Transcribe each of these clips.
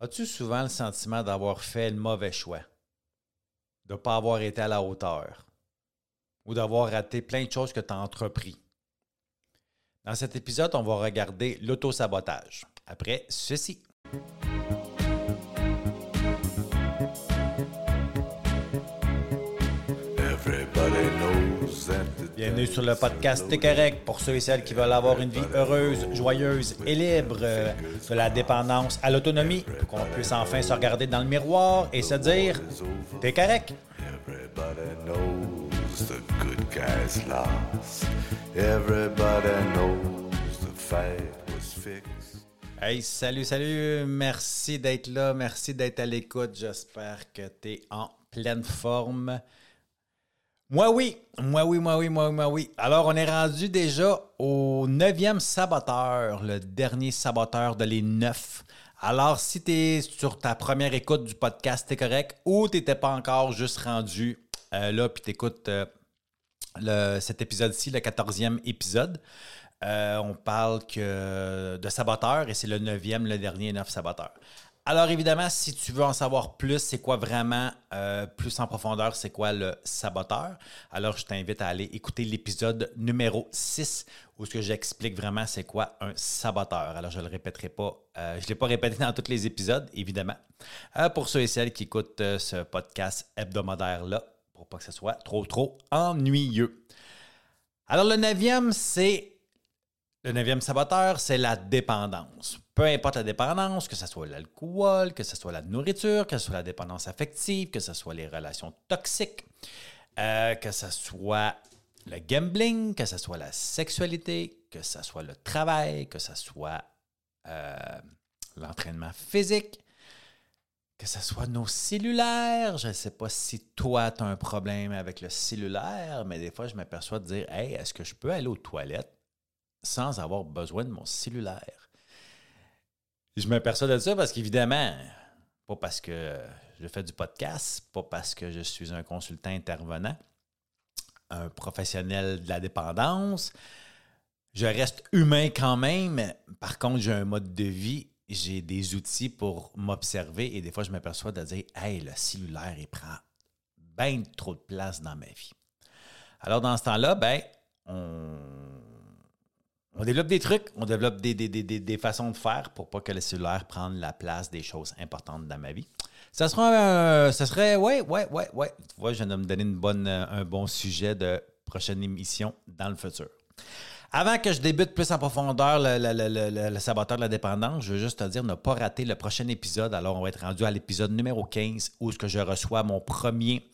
As-tu souvent le sentiment d'avoir fait le mauvais choix? De ne pas avoir été à la hauteur? Ou d'avoir raté plein de choses que tu as entrepris? Dans cet épisode, on va regarder l'autosabotage. Après ceci. Bienvenue sur le podcast T'es correct pour ceux et celles qui veulent avoir une vie heureuse, joyeuse et libre, euh, de la dépendance à l'autonomie, pour qu'on puisse enfin se regarder dans le miroir et se dire T'es correct. Hey, salut, salut, merci d'être là, merci d'être à l'écoute. J'espère que tu es en pleine forme. Moi oui, moi oui, moi oui, moi oui, moi oui. Alors on est rendu déjà au neuvième saboteur, le dernier saboteur de les neuf. Alors si tu es sur ta première écoute du podcast, t'es correct, ou tu n'étais pas encore juste rendu euh, là, puis tu écoutes euh, cet épisode-ci, le quatorzième épisode. Euh, on parle que de saboteur et c'est le neuvième, le dernier neuf saboteur. Alors évidemment, si tu veux en savoir plus, c'est quoi vraiment euh, plus en profondeur, c'est quoi le saboteur, alors je t'invite à aller écouter l'épisode numéro 6 où ce que j'explique vraiment c'est quoi un saboteur. Alors je ne le répéterai pas, euh, je ne l'ai pas répété dans tous les épisodes, évidemment. Euh, pour ceux et celles qui écoutent ce podcast hebdomadaire-là, pour pas que ce soit trop, trop ennuyeux. Alors le neuvième, c'est le neuvième saboteur, c'est la dépendance. Peu importe la dépendance, que ce soit l'alcool, que ce soit la nourriture, que ce soit la dépendance affective, que ce soit les relations toxiques, euh, que ce soit le gambling, que ce soit la sexualité, que ce soit le travail, que ce soit euh, l'entraînement physique, que ce soit nos cellulaires. Je ne sais pas si toi, tu as un problème avec le cellulaire, mais des fois, je m'aperçois de dire Hey, est-ce que je peux aller aux toilettes? Sans avoir besoin de mon cellulaire. Je m'aperçois de ça parce qu'évidemment, pas parce que je fais du podcast, pas parce que je suis un consultant intervenant, un professionnel de la dépendance. Je reste humain quand même. Par contre, j'ai un mode de vie, j'ai des outils pour m'observer et des fois, je m'aperçois de dire Hey, le cellulaire, il prend bien trop de place dans ma vie. Alors, dans ce temps-là, ben, on on développe des trucs, on développe des, façons de faire pour pas que le cellulaire prenne la place des choses importantes dans ma vie. Ça sera ça serait, ouais, ouais, ouais, ouais. Tu vois, je viens de me donner une bonne, un bon sujet de prochaine émission dans le futur. Avant que je débute plus en profondeur le, saboteur de la dépendance, je veux juste te dire ne pas rater le prochain épisode. Alors, on va être rendu à l'épisode numéro 15 où que je reçois mon premier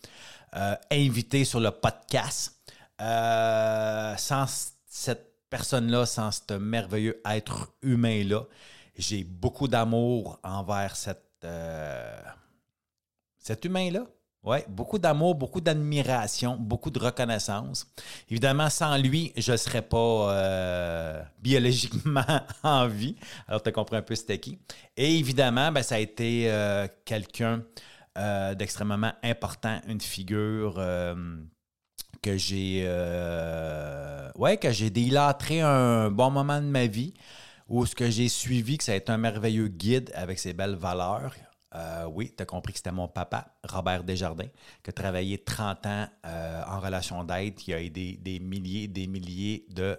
euh, invité sur le podcast. Euh, sans cette personne-là, sans ce merveilleux être humain-là. J'ai beaucoup d'amour envers cette, euh, cet humain-là. Oui, beaucoup d'amour, beaucoup d'admiration, beaucoup de reconnaissance. Évidemment, sans lui, je ne serais pas euh, biologiquement en vie. Alors, tu compris un peu c'était qui. Et évidemment, ben, ça a été euh, quelqu'un d'extrêmement important, une figure que j'ai euh, que j'ai un bon moment de ma vie où ce que j'ai suivi, que ça a été un merveilleux guide avec ses belles valeurs. Euh, oui, tu as compris que c'était mon papa, Robert Desjardins, qui a travaillé 30 ans euh, en relation d'aide, qui a aidé des milliers des milliers de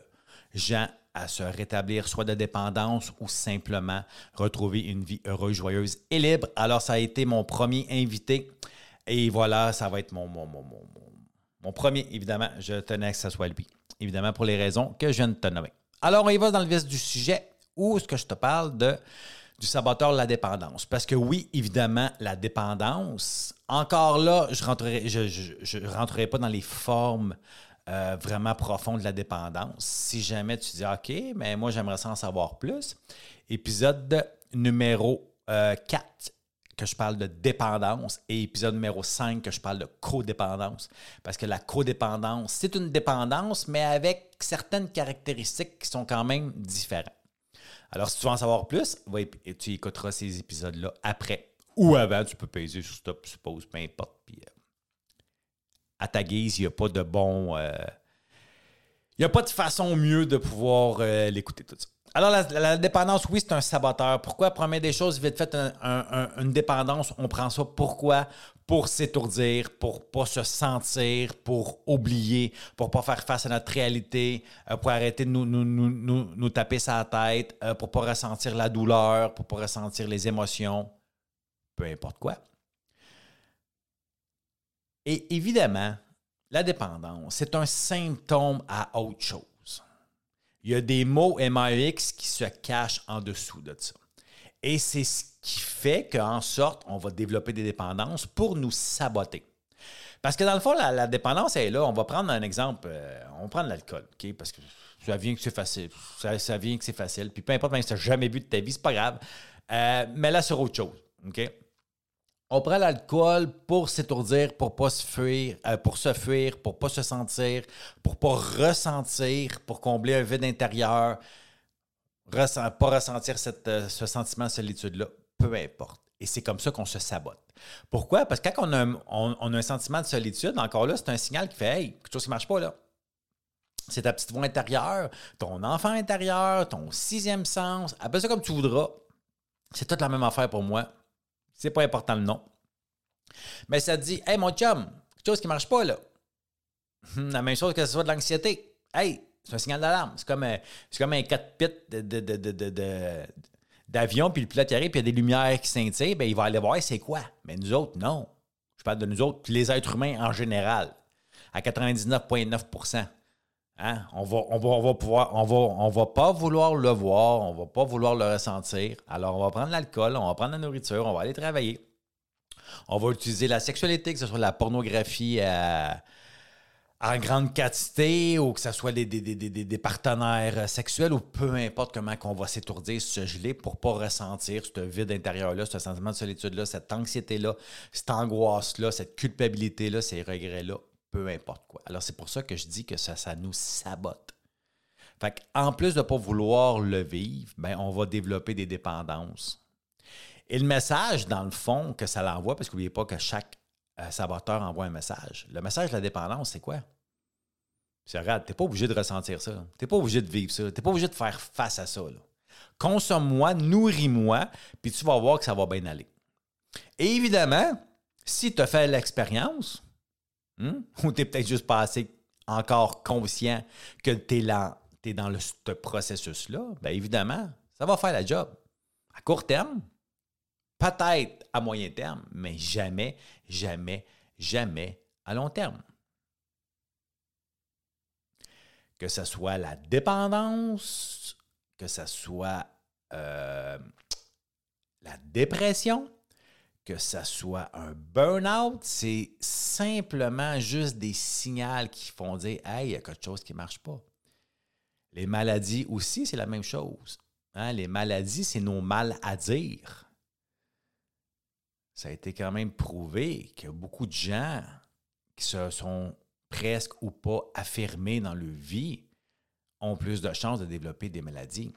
gens à se rétablir soit de dépendance ou simplement retrouver une vie heureuse, joyeuse et libre. Alors, ça a été mon premier invité. Et voilà, ça va être mon, mon, mon mon premier, évidemment, je tenais que ce soit lui. Évidemment, pour les raisons que je viens de te nommer. Alors, on y va dans le vif du sujet où est-ce que je te parle de, du saboteur de la dépendance? Parce que oui, évidemment, la dépendance, encore là, je ne rentrerai, je, rentrerai pas dans les formes euh, vraiment profondes de la dépendance. Si jamais tu dis, OK, mais moi, j'aimerais savoir plus. Épisode numéro 4 euh, que je parle de dépendance et épisode numéro 5 que je parle de codépendance. Parce que la codépendance, c'est une dépendance, mais avec certaines caractéristiques qui sont quand même différentes. Alors, si tu veux en savoir plus, tu écouteras ces épisodes-là après ou avant. Tu peux peser sur stop, suppose, peu importe. Puis, euh, à ta guise, il n'y a pas de bon. Euh, il n'y a pas de façon mieux de pouvoir euh, l'écouter tout ça. Alors, la, dépendance, oui, c'est un saboteur. Pourquoi? Première des choses, vite fait, une dépendance, on prend ça. Pourquoi? Pour s'étourdir, pour pas se sentir, pour oublier, pour pas faire face à notre réalité, euh, pour arrêter de nous, nous, nous, nous taper sa tête, euh, pour pas ressentir la douleur, pour pas ressentir les émotions, peu importe quoi. Et évidemment, la dépendance, c'est un symptôme à autre chose. Il y a des mots MAX qui se cachent en dessous de ça. Et c'est ce qui fait qu'en sorte, on va développer des dépendances pour nous saboter. Parce que dans le fond, la, dépendance est là. On va prendre un exemple. Euh, on prend l'alcool, OK? Parce que ça vient que c'est facile. Ça, vient que c'est facile. Puis peu importe, même si tu n'as jamais bu de ta vie, c'est pas grave. Euh, mais là, sur autre chose, OK? On prend l'alcool pour s'étourdir, pour pas se fuir, euh, pour se fuir, pour pas se sentir, pour pas ressentir, pour combler un vide intérieur, ressent, pas ressentir euh, ce sentiment de solitude-là, peu importe. Et c'est comme ça qu'on se sabote. Pourquoi? Parce que quand on a, un sentiment de solitude, encore là, c'est un signal qui fait Hey, quelque chose qui ne marche pas là. C'est ta petite voix intérieure, ton enfant intérieur, ton sixième sens, appelle ça comme tu voudras. C'est toute la même affaire pour moi. C'est pas important le nom. Mais ça dit, hey, mon chum, quelque chose qui marche pas, là. Hmm, la même chose que ce soit de l'anxiété. Hey, c'est un signal d'alarme. C'est comme, un, comme un cockpit d'avion, puis le pilote arrive, puis il y a des lumières qui scintillent, bien, il va aller voir c'est quoi? Mais nous autres, non. Je parle de nous autres, les êtres humains en général, à 99,9 Hein? On va, va, pas vouloir le voir, on va pas vouloir le ressentir. Alors, on va prendre l'alcool, on va prendre la nourriture, on va aller travailler. On va utiliser la sexualité, que ce soit la pornographie euh, en grande quantité ou que ce soit des, des, partenaires sexuels ou peu importe comment qu'on va s'étourdir, se geler pour pas ressentir ce vide intérieur-là, ce sentiment de solitude-là, cette anxiété-là, cette angoisse-là, cette culpabilité-là, ces regrets-là peu importe quoi. Alors, c'est pour ça que je dis que ça, ça nous sabote. Fait en plus de ne pas vouloir le vivre, ben, on va développer des dépendances. Et le message, dans le fond, que ça l'envoie, parce qu'oubliez pas que chaque euh, saboteur envoie un message. Le message de la dépendance, c'est quoi? C'est regarde, tu n'es pas obligé de ressentir ça. Tu n'es pas obligé de vivre ça. Tu n'es pas obligé de faire face à ça. Consomme-moi, nourris-moi, puis tu vas voir que ça va bien aller. Et évidemment, si tu as fait l'expérience, Hmm? Ou tu n'es peut-être juste pas assez encore conscient que tu es, dans le, ce processus-là? Bien évidemment, ça va faire la job. À court terme, peut-être à moyen terme, mais jamais, jamais, jamais à long terme. Que ce soit la dépendance, que ce soit euh, la dépression, que ça soit un burn-out, c'est simplement juste des signaux qui font dire Hey, il y a quelque chose qui ne marche pas. Les maladies aussi, c'est la même chose. Hein? Les maladies, c'est nos mal à dire. Ça a été quand même prouvé que beaucoup de gens qui se sont presque ou pas affirmés dans leur vie ont plus de chances de développer des maladies.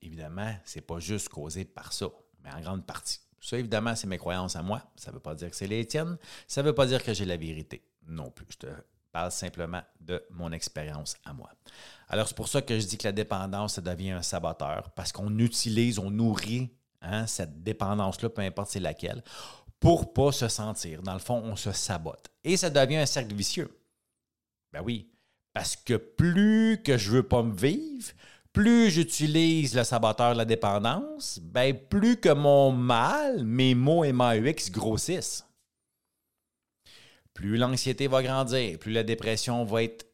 Évidemment, ce n'est pas juste causé par ça, mais en grande partie. Ça, évidemment, c'est mes croyances à moi. Ça ne veut pas dire que c'est les tiennes. Ça ne veut pas dire que j'ai la vérité non plus. Je te parle simplement de mon expérience à moi. Alors, c'est pour ça que je dis que la dépendance, ça devient un saboteur parce qu'on utilise, on nourrit hein, cette dépendance-là, peu importe c'est laquelle, pour ne pas se sentir. Dans le fond, on se sabote. Et ça devient un cercle vicieux. Ben oui, parce que plus que je ne veux pas me vivre, plus j'utilise le saboteur de la dépendance, ben plus que mon mal, mes mots et MAUX grossissent. Plus l'anxiété va grandir, plus la dépression va être,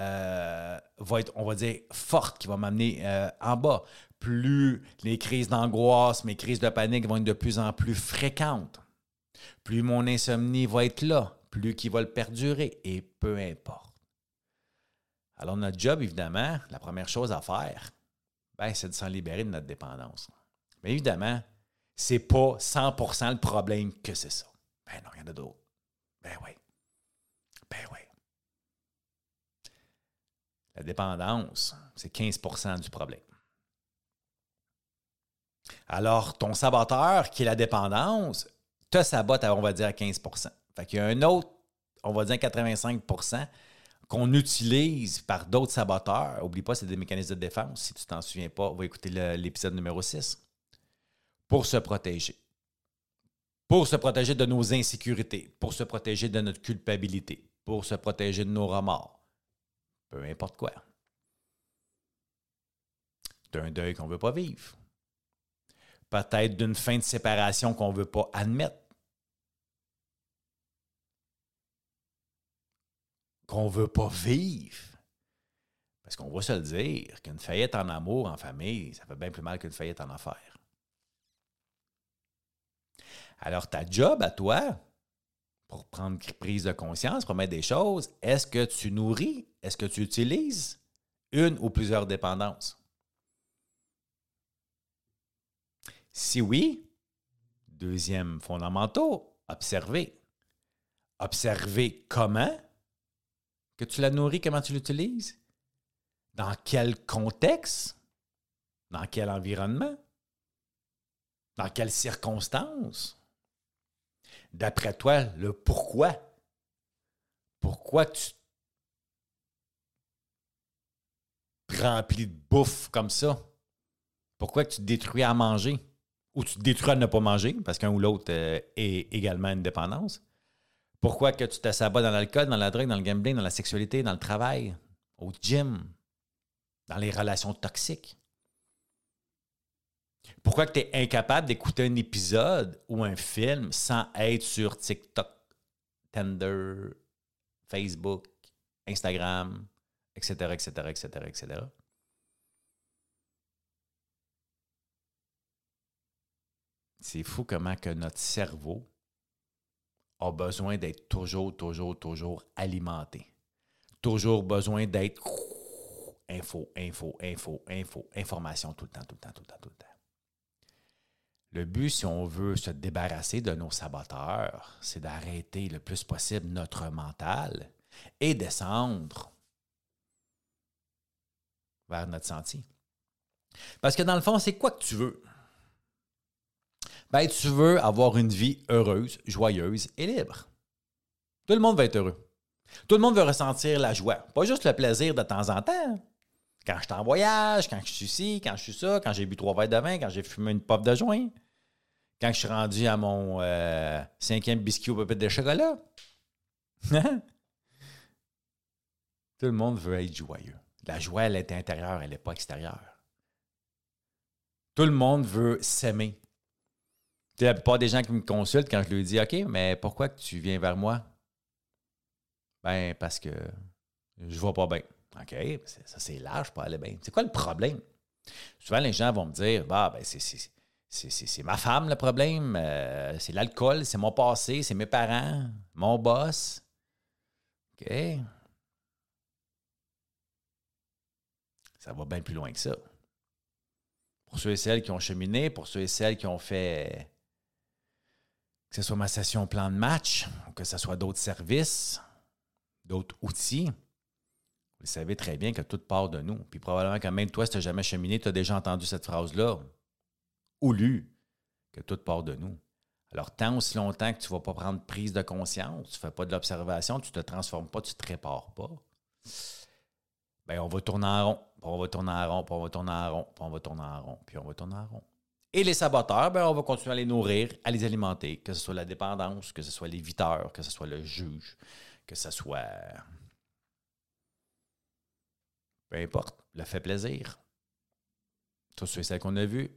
euh, va être on va dire, forte, qui va m'amener euh, en bas. Plus les crises d'angoisse, mes crises de panique vont être de plus en plus fréquentes. Plus mon insomnie va être là, plus qu'il va le perdurer, et peu importe. Alors, notre job, évidemment, la première chose à faire, ben, c'est de s'en libérer de notre dépendance. Mais évidemment, c'est pas 100% le problème que c'est ça. Ben non, il y en a d'autres. Ben oui. Ben oui. La dépendance, c'est 15% du problème. Alors, ton saboteur, qui est la dépendance, te sabote, on va dire, à 15% Fait qu'il y a un autre, on va dire 85 qu'on utilise par d'autres saboteurs, oublie pas, c'est des mécanismes de défense. Si tu t'en souviens pas, on va écouter l'épisode numéro 6. Pour se protéger. Pour se protéger de nos insécurités, pour se protéger de notre culpabilité, pour se protéger de nos remords. Peu importe quoi. D'un deuil qu'on ne veut pas vivre. Peut-être d'une fin de séparation qu'on ne veut pas admettre. Qu'on ne veut pas vivre. Parce qu'on va se le dire, qu'une faillite en amour, en famille, ça fait bien plus mal qu'une faillite en affaires. Alors, ta job à toi, pour prendre prise de conscience, pour mettre des choses, est-ce que tu nourris, est-ce que tu utilises une ou plusieurs dépendances? Si oui, deuxième fondamental, observer. Observer comment que tu la nourris, comment tu l'utilises, dans quel contexte, dans quel environnement, dans quelles circonstances? D'après toi, le pourquoi? Pourquoi tu remplis de bouffe comme ça? Pourquoi tu détruis à manger? Ou tu te détruis à ne pas manger, parce qu'un ou l'autre euh, est également une dépendance? Pourquoi que tu te sabats dans l'alcool, dans la drogue, dans le gambling, dans la sexualité, dans le travail, au gym, dans les relations toxiques? Pourquoi tu es incapable d'écouter un épisode ou un film sans être sur TikTok, Tinder, Facebook, Instagram, etc., etc., etc., etc.? C'est fou comment que notre cerveau a besoin d'être toujours, toujours, toujours alimenté. Toujours besoin d'être info, info, info, info, information tout le temps, tout le temps, tout le temps, tout le temps. Le but, si on veut se débarrasser de nos saboteurs, c'est d'arrêter le plus possible notre mental et descendre vers notre sentier. Parce que dans le fond, c'est quoi que tu veux? Ben, tu veux avoir une vie heureuse, joyeuse et libre. Tout le monde veut être heureux. Tout le monde veut ressentir la joie, pas juste le plaisir de temps en temps. Quand je suis en voyage, quand je suis ici, quand je suis ça, quand j'ai bu trois verres de vin, quand j'ai fumé une pop de joint quand je suis rendu à mon euh, cinquième biscuit au pépite de chocolat. Tout le monde veut être joyeux. La joie, elle est intérieure, elle n'est pas extérieure. Tout le monde veut s'aimer. Tu la plupart des gens qui me consultent, quand je leur dis OK, mais pourquoi tu viens vers moi? Ben, parce que je vois pas bien. OK, ça c'est large, pas aller bien. C'est quoi le problème? Souvent, les gens vont me dire Bah, ben, c'est c'est ma femme le problème, euh, c'est l'alcool, c'est mon passé, c'est mes parents, mon boss. OK. Ça va bien plus loin que ça. Pour ceux et celles qui ont cheminé, pour ceux et celles qui ont fait que ce soit ma session plan de match, ou que ce soit d'autres services, d'autres outils, vous savez très bien que tout part de nous. Puis probablement que même toi, si tu n'as jamais cheminé, tu as déjà entendu cette phrase-là ou lu que tout part de nous. Alors, tant aussi longtemps que tu ne vas pas prendre prise de conscience, tu ne fais pas de l'observation, tu ne te transformes pas, tu ne te répares pas, bien, on va tourner en rond, on va tourner en rond, puis on va tourner en rond, puis on va tourner en rond, puis on va tourner en rond. Et les saboteurs, bien, on va continuer à les nourrir, à les alimenter, que ce soit la dépendance, que ce soit l'éviteur, que ce soit le juge, que ce soit. Peu importe, le fait plaisir. Tout ce c'est qu'on a vu,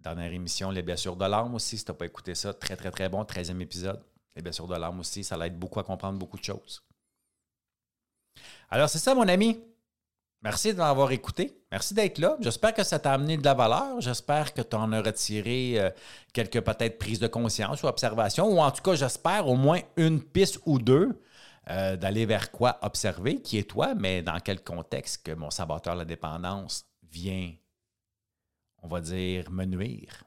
Dernière émission, les blessures de l'âme aussi. Si tu pas écouté ça, très, très, très bon. 13e épisode. Les blessures de l'âme aussi, ça l'aide beaucoup à comprendre beaucoup de choses. Alors, c'est ça, mon ami. Merci de m'avoir écouté. Merci d'être là. J'espère que ça t'a amené de la valeur. J'espère que tu en as retiré euh, quelques peut-être prises de conscience ou observations. Ou en tout cas, j'espère au moins une piste ou deux euh, d'aller vers quoi observer, qui est toi, mais dans quel contexte que mon saboteur, la dépendance, vient on va dire, me nuire.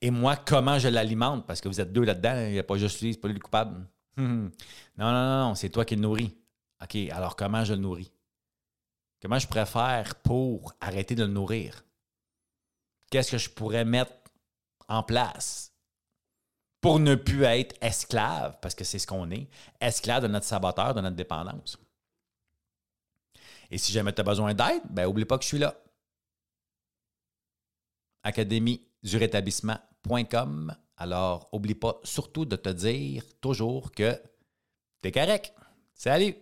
Et moi, comment je l'alimente? Parce que vous êtes deux là-dedans, il n'y a pas juste lui, c'est pas lui le coupable. non, non, non, non, c'est toi qui le nourris. OK, alors comment je le nourris? Comment je pourrais faire pour arrêter de le nourrir? Qu'est-ce que je pourrais mettre en place pour ne plus être esclave, parce que c'est ce qu'on est, esclave de notre saboteur, de notre dépendance? Et si jamais tu as besoin d'aide, ben oublie pas que je suis là. Académie du rétablissement.com. Alors, oublie pas surtout de te dire toujours que tu es correct. Salut!